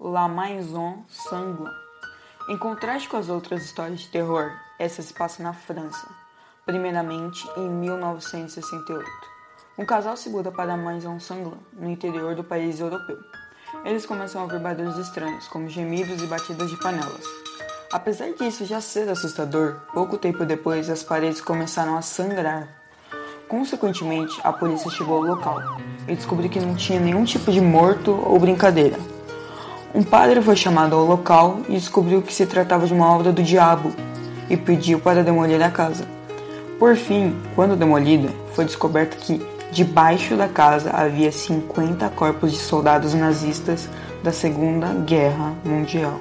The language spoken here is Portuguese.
La Maison Sanglant. Em contraste com as outras histórias de terror, essa se passa na França, primeiramente em 1968. Um casal se muda para a Maison Sanglant, no interior do país europeu. Eles começam a ouvir barulhos estranhos, como gemidos e batidas de panelas. Apesar disso já ser assustador, pouco tempo depois as paredes começaram a sangrar. Consequentemente, a polícia chegou ao local e descobriu que não tinha nenhum tipo de morto ou brincadeira. Um padre foi chamado ao local e descobriu que se tratava de uma obra do diabo e pediu para demolir a casa. Por fim, quando demolida, foi descoberto que debaixo da casa havia 50 corpos de soldados nazistas da Segunda Guerra Mundial.